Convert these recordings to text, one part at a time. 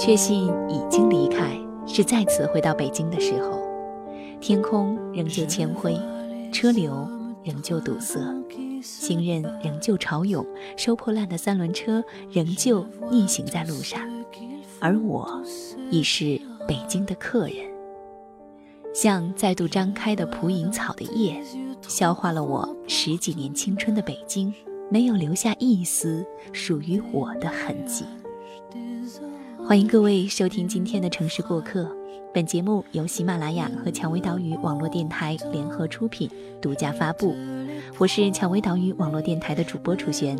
确信已经离开是再次回到北京的时候。天空仍旧铅灰，车流仍旧堵塞，行人仍旧潮涌，收破烂的三轮车仍旧逆行在路上，而我已是北京的客人。像再度张开的蒲营草的叶，消化了我十几年青春的北京，没有留下一丝属于我的痕迹。欢迎各位收听今天的城市过客。本节目由喜马拉雅和蔷薇岛屿网络电台联合出品，独家发布。我是蔷薇岛屿网络电台的主播楚璇。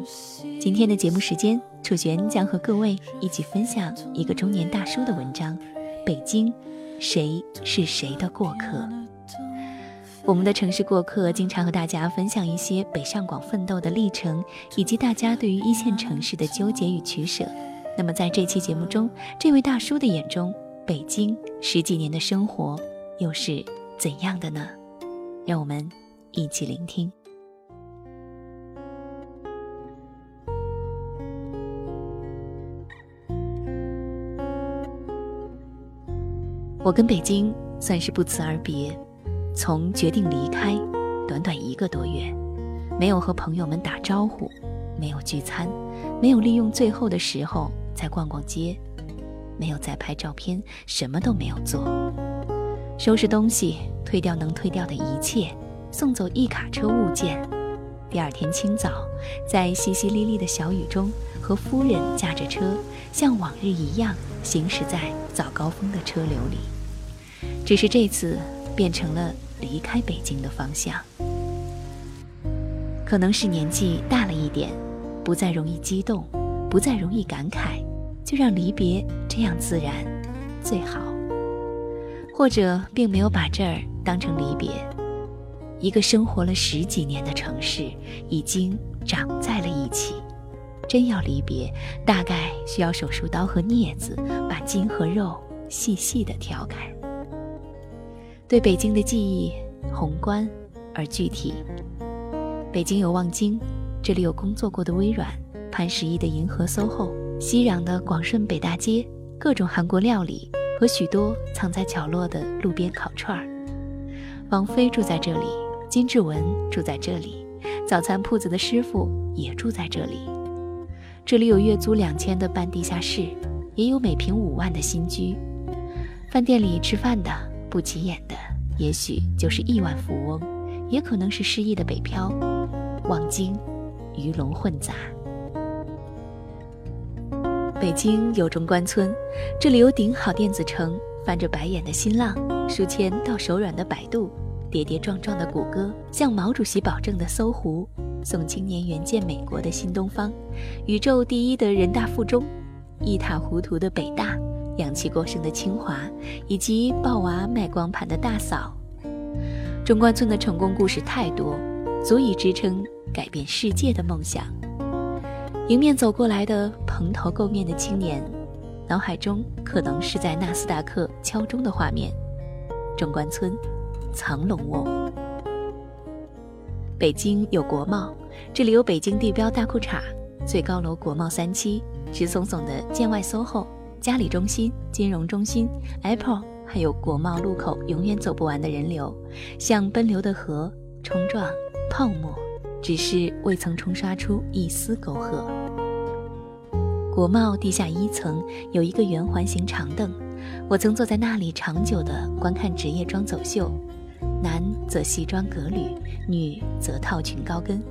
今天的节目时间，楚璇将和各位一起分享一个中年大叔的文章：北京，谁是谁的过客？我们的城市过客经常和大家分享一些北上广奋斗的历程，以及大家对于一线城市的纠结与取舍。那么在这期节目中，这位大叔的眼中，北京十几年的生活又是怎样的呢？让我们一起聆听。我跟北京算是不辞而别，从决定离开，短短一个多月，没有和朋友们打招呼，没有聚餐，没有利用最后的时候再逛逛街。没有再拍照片，什么都没有做，收拾东西，退掉能退掉的一切，送走一卡车物件。第二天清早，在淅淅沥沥的小雨中，和夫人驾着车，像往日一样行驶在早高峰的车流里。只是这次变成了离开北京的方向。可能是年纪大了一点，不再容易激动，不再容易感慨。就让离别这样自然最好，或者并没有把这儿当成离别。一个生活了十几年的城市已经长在了一起，真要离别，大概需要手术刀和镊子把筋和肉细细的挑开。对北京的记忆宏观而具体，北京有望京，这里有工作过的微软，潘石屹的银河 SOHO。熙攘的广顺北大街，各种韩国料理和许多藏在角落的路边烤串儿。王菲住在这里，金志文住在这里，早餐铺子的师傅也住在这里。这里有月租两千的半地下室，也有每平五万的新居。饭店里吃饭的不起眼的，也许就是亿万富翁，也可能是失意的北漂。望京，鱼龙混杂。北京有中关村，这里有顶好电子城、翻着白眼的新浪、数钱到手软的百度、跌跌撞撞的谷歌、向毛主席保证的搜狐、送青年援建美国的新东方、宇宙第一的人大附中、一塌糊涂的北大、氧气过剩的清华，以及抱娃卖光盘的大嫂。中关村的成功故事太多，足以支撑改变世界的梦想。迎面走过来的蓬头垢面的青年，脑海中可能是在纳斯达克敲钟的画面。中关村，藏龙卧。北京有国贸，这里有北京地标大裤衩、最高楼国贸三期、直耸耸的建外 SOHO、嘉里中心、金融中心、Apple，还有国贸路口永远走不完的人流，像奔流的河，冲撞泡沫。只是未曾冲刷出一丝沟壑。国贸地下一层有一个圆环形长凳，我曾坐在那里长久地观看职业装走秀，男则西装革履，女则套裙高跟，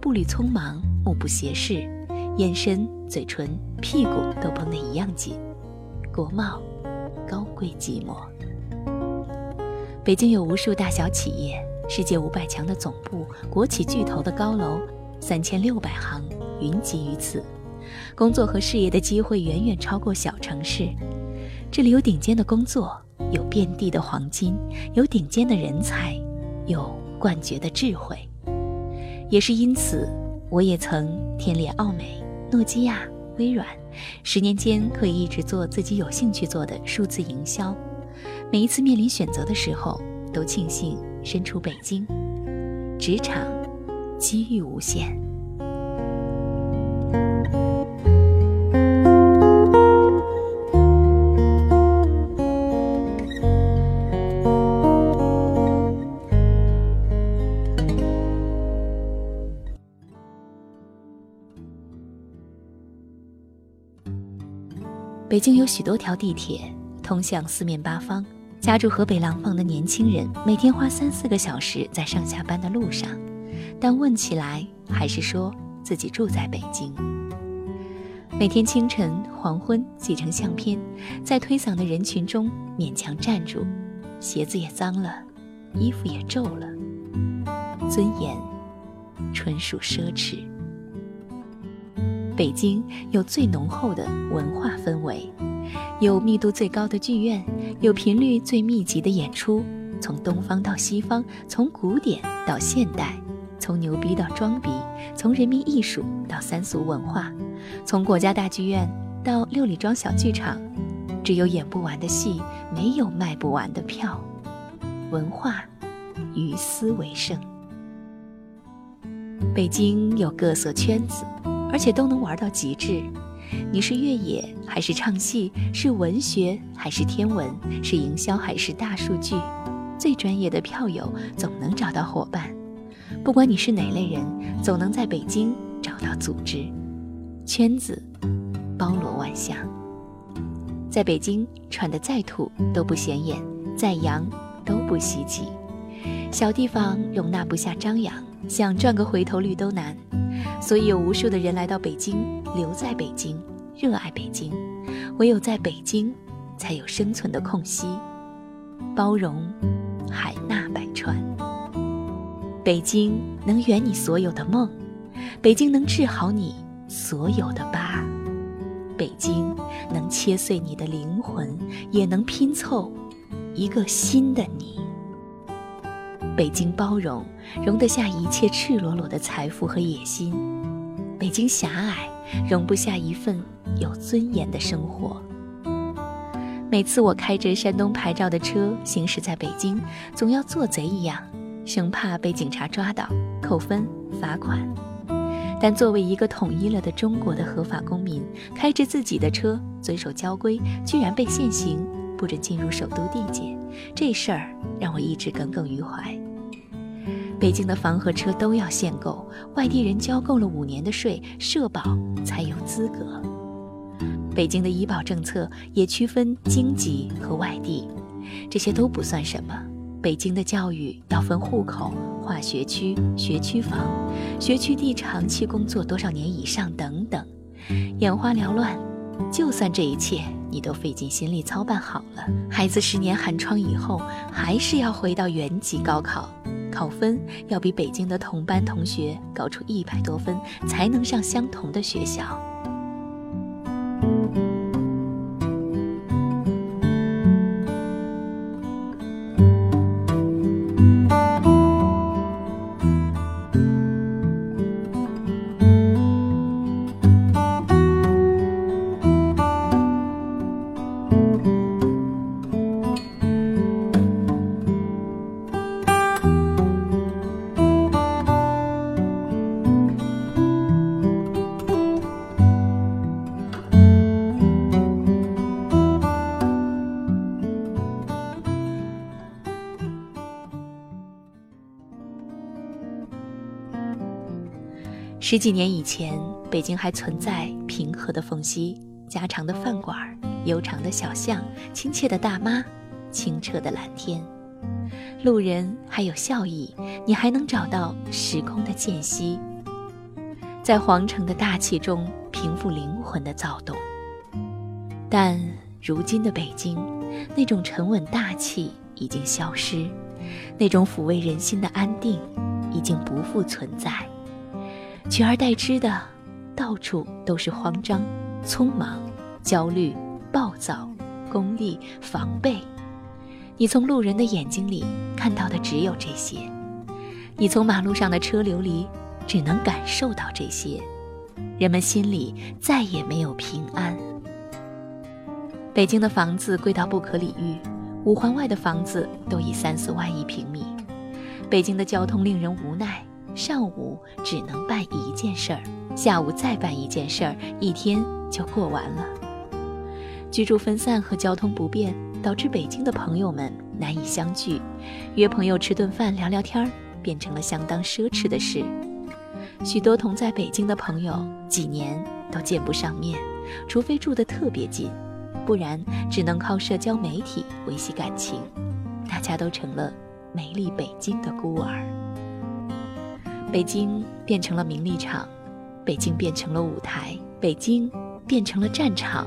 步履匆忙，目不斜视，眼神、嘴唇、屁股都绷得一样紧。国贸，高贵寂寞。北京有无数大小企业。世界五百强的总部，国企巨头的高楼，三千六百行云集于此，工作和事业的机会远远超过小城市。这里有顶尖的工作，有遍地的黄金，有顶尖的人才，有冠绝的智慧。也是因此，我也曾天脸奥美、诺基亚、微软，十年间可以一直做自己有兴趣做的数字营销。每一次面临选择的时候，都庆幸。身处北京，职场机遇无限。北京有许多条地铁通向四面八方，家住河北廊坊的年轻人每天花三四个小时在上下班的路上，但问起来还是说自己住在北京。每天清晨、黄昏挤成相片，在推搡的人群中勉强站住，鞋子也脏了，衣服也皱了，尊严纯属奢侈。北京有最浓厚的文化氛围，有密度最高的剧院，有频率最密集的演出。从东方到西方，从古典到现代，从牛逼到装逼，从人民艺术到三俗文化，从国家大剧院到六里庄小剧场，只有演不完的戏，没有卖不完的票。文化于斯为盛。北京有各色圈子。而且都能玩到极致。你是越野还是唱戏？是文学还是天文？是营销还是大数据？最专业的票友总能找到伙伴。不管你是哪类人，总能在北京找到组织。圈子包罗万象。在北京穿得再土都不显眼，再洋都不稀奇。小地方容纳不下张扬，想赚个回头率都难。所以有无数的人来到北京，留在北京，热爱北京。唯有在北京，才有生存的空隙。包容，海纳百川。北京能圆你所有的梦，北京能治好你所有的疤，北京能切碎你的灵魂，也能拼凑一个新的你。北京包容，容得下一切赤裸裸的财富和野心；北京狭隘，容不下一份有尊严的生活。每次我开着山东牌照的车行驶在北京，总要做贼一样，生怕被警察抓到扣分罚款。但作为一个统一了的中国的合法公民，开着自己的车遵守交规，居然被限行，不准进入首都地界，这事儿让我一直耿耿于怀。北京的房和车都要限购，外地人交够了五年的税，社保才有资格。北京的医保政策也区分京籍和外地，这些都不算什么。北京的教育要分户口、划学区、学区房、学区地长期工作多少年以上等等，眼花缭乱。就算这一切你都费尽心力操办好了，孩子十年寒窗以后，还是要回到原籍高考。考分要比北京的同班同学高出一百多分，才能上相同的学校。十几年以前，北京还存在平和的缝隙、家常的饭馆、悠长的小巷、亲切的大妈、清澈的蓝天，路人还有笑意，你还能找到时空的间隙，在皇城的大气中平复灵魂的躁动。但如今的北京，那种沉稳大气已经消失，那种抚慰人心的安定已经不复存在。取而代之的，到处都是慌张、匆忙、焦虑、暴躁、功利、防备。你从路人的眼睛里看到的只有这些，你从马路上的车流里只能感受到这些。人们心里再也没有平安。北京的房子贵到不可理喻，五环外的房子都已三四万一平米。北京的交通令人无奈。上午只能办一件事儿，下午再办一件事儿，一天就过完了。居住分散和交通不便，导致北京的朋友们难以相聚，约朋友吃顿饭聊聊天儿，变成了相当奢侈的事。许多同在北京的朋友，几年都见不上面，除非住得特别近，不然只能靠社交媒体维系感情。大家都成了美丽北京的孤儿。北京变成了名利场，北京变成了舞台，北京变成了战场。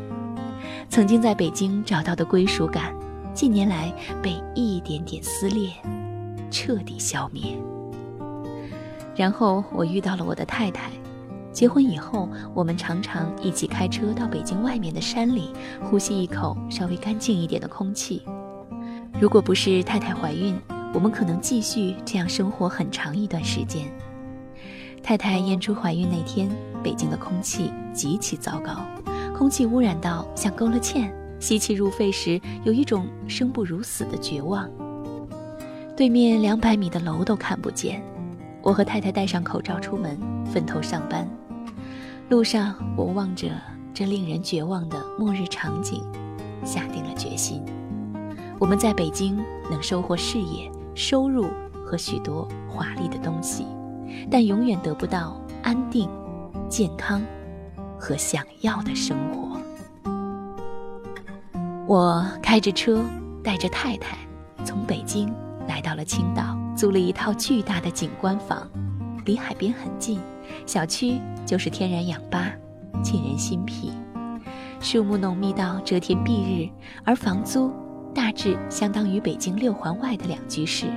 曾经在北京找到的归属感，近年来被一点点撕裂，彻底消灭。然后我遇到了我的太太，结婚以后，我们常常一起开车到北京外面的山里，呼吸一口稍微干净一点的空气。如果不是太太怀孕，我们可能继续这样生活很长一段时间。太太验出怀孕那天，北京的空气极其糟糕，空气污染到像勾了芡，吸气入肺时有一种生不如死的绝望。对面两百米的楼都看不见，我和太太戴上口罩出门，分头上班。路上，我望着这令人绝望的末日场景，下定了决心：我们在北京能收获事业、收入和许多华丽的东西。但永远得不到安定、健康和想要的生活。我开着车，带着太太，从北京来到了青岛，租了一套巨大的景观房，离海边很近，小区就是天然氧吧，沁人心脾。树木浓密到遮天蔽日，而房租大致相当于北京六环外的两居室。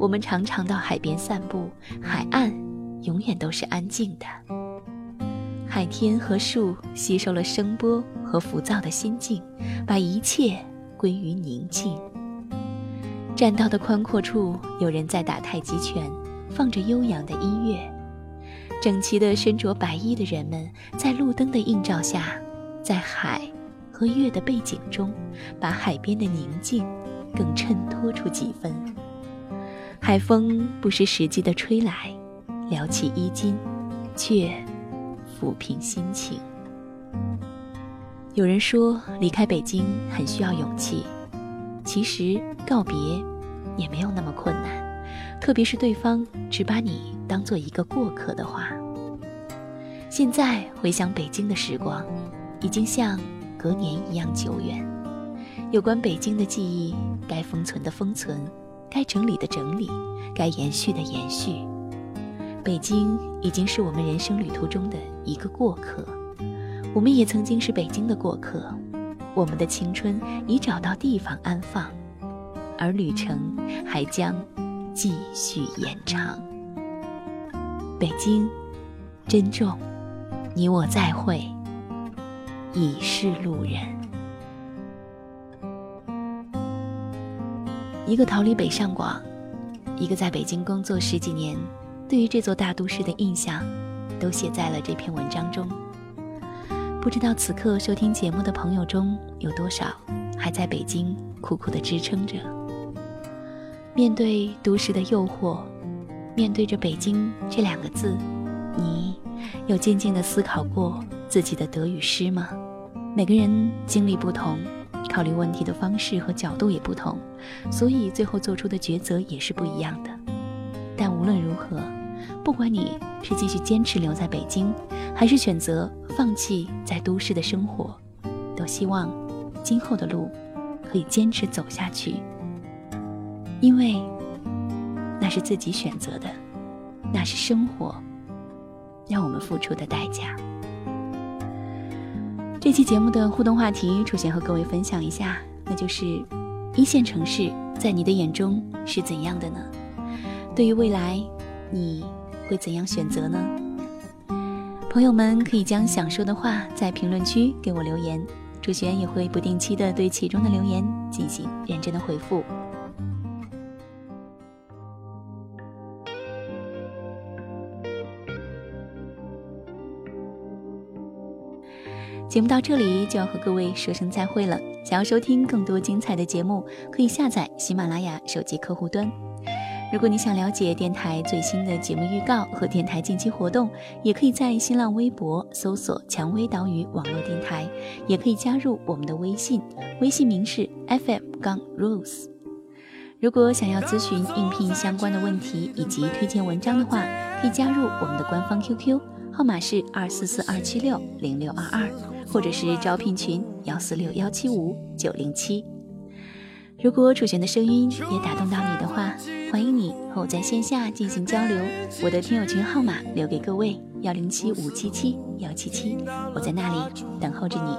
我们常常到海边散步，海岸永远都是安静的。海天和树吸收了声波和浮躁的心境，把一切归于宁静。栈道的宽阔处，有人在打太极拳，放着悠扬的音乐。整齐的身着白衣的人们，在路灯的映照下，在海和月的背景中，把海边的宁静更衬托出几分。海风不失时机地吹来，撩起衣襟，却抚平心情。有人说离开北京很需要勇气，其实告别也没有那么困难，特别是对方只把你当做一个过客的话。现在回想北京的时光，已经像隔年一样久远。有关北京的记忆，该封存的封存。该整理的整理，该延续的延续。北京已经是我们人生旅途中的一个过客，我们也曾经是北京的过客。我们的青春已找到地方安放，而旅程还将继续延长。北京，珍重，你我再会，已是路人。一个逃离北上广，一个在北京工作十几年，对于这座大都市的印象，都写在了这篇文章中。不知道此刻收听节目的朋友中有多少还在北京苦苦的支撑着。面对都市的诱惑，面对着北京这两个字，你有静静的思考过自己的得与失吗？每个人经历不同。考虑问题的方式和角度也不同，所以最后做出的抉择也是不一样的。但无论如何，不管你是继续坚持留在北京，还是选择放弃在都市的生活，都希望今后的路可以坚持走下去，因为那是自己选择的，那是生活让我们付出的代价。这期节目的互动话题，楚璇和各位分享一下，那就是一线城市在你的眼中是怎样的呢？对于未来，你会怎样选择呢？朋友们可以将想说的话在评论区给我留言，楚璇也会不定期的对其中的留言进行认真的回复。节目到这里就要和各位说声再会了。想要收听更多精彩的节目，可以下载喜马拉雅手机客户端。如果你想了解电台最新的节目预告和电台近期活动，也可以在新浪微博搜索“蔷薇岛屿网络电台”，也可以加入我们的微信，微信名是 FM 杠 Rose。如果想要咨询应聘相关的问题以及推荐文章的话，可以加入我们的官方 QQ。号码是二四四二七六零六二二，或者是招聘群幺四六幺七五九零七。如果楚璇的声音也打动到你的话，欢迎你和我在线下进行交流。我的听友群号码留给各位：幺零七五七七幺七七，我在那里等候着你。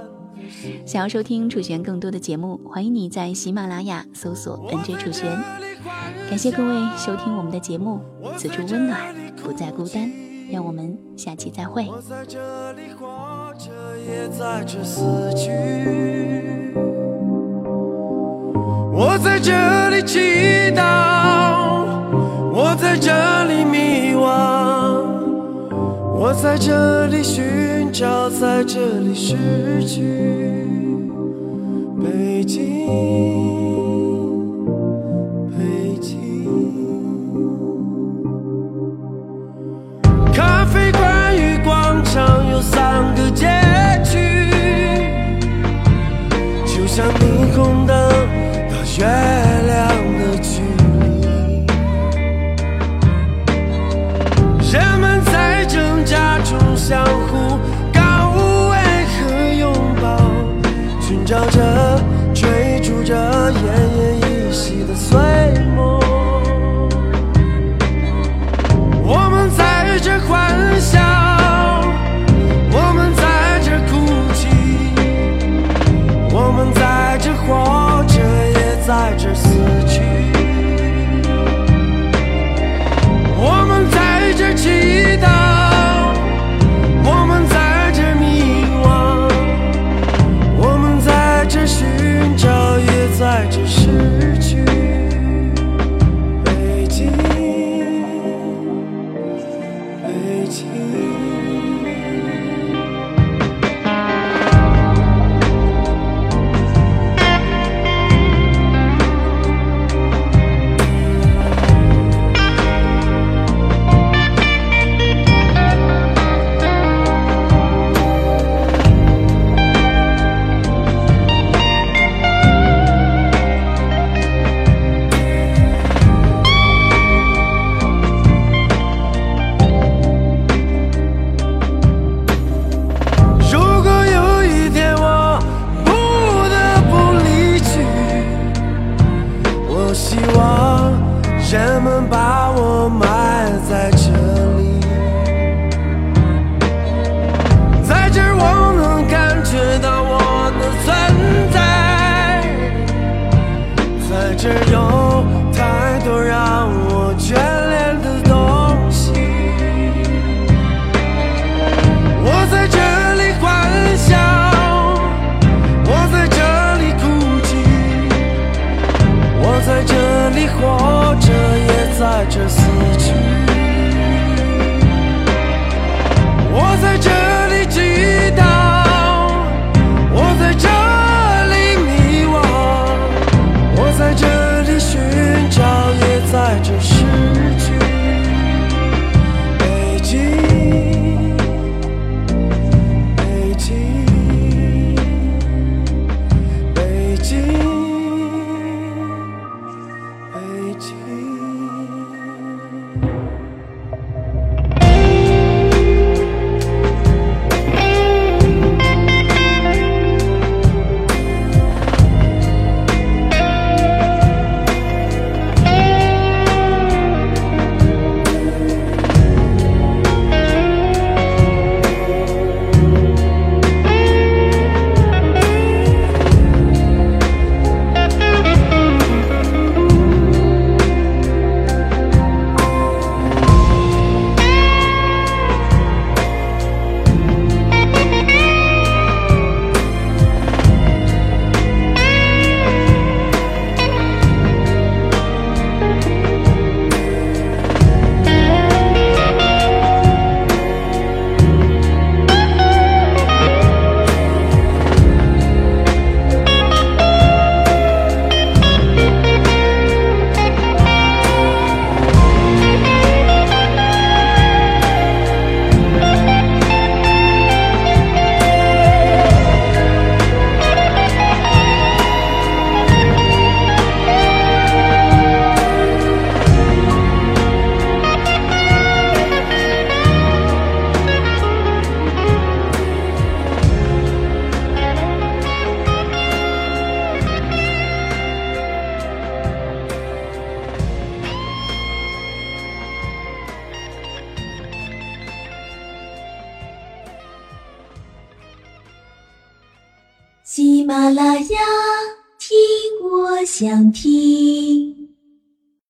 想要收听楚璇更多的节目，欢迎你在喜马拉雅搜索 “nj 楚璇”。感谢各位收听我们的节目，此处温暖，不再孤单。让我们下期再会。也在这死去。我在这里祈祷，我在这里迷惘，我在这里寻找，在这里失去。北京。北京，咖啡馆与广场有三个结像霓虹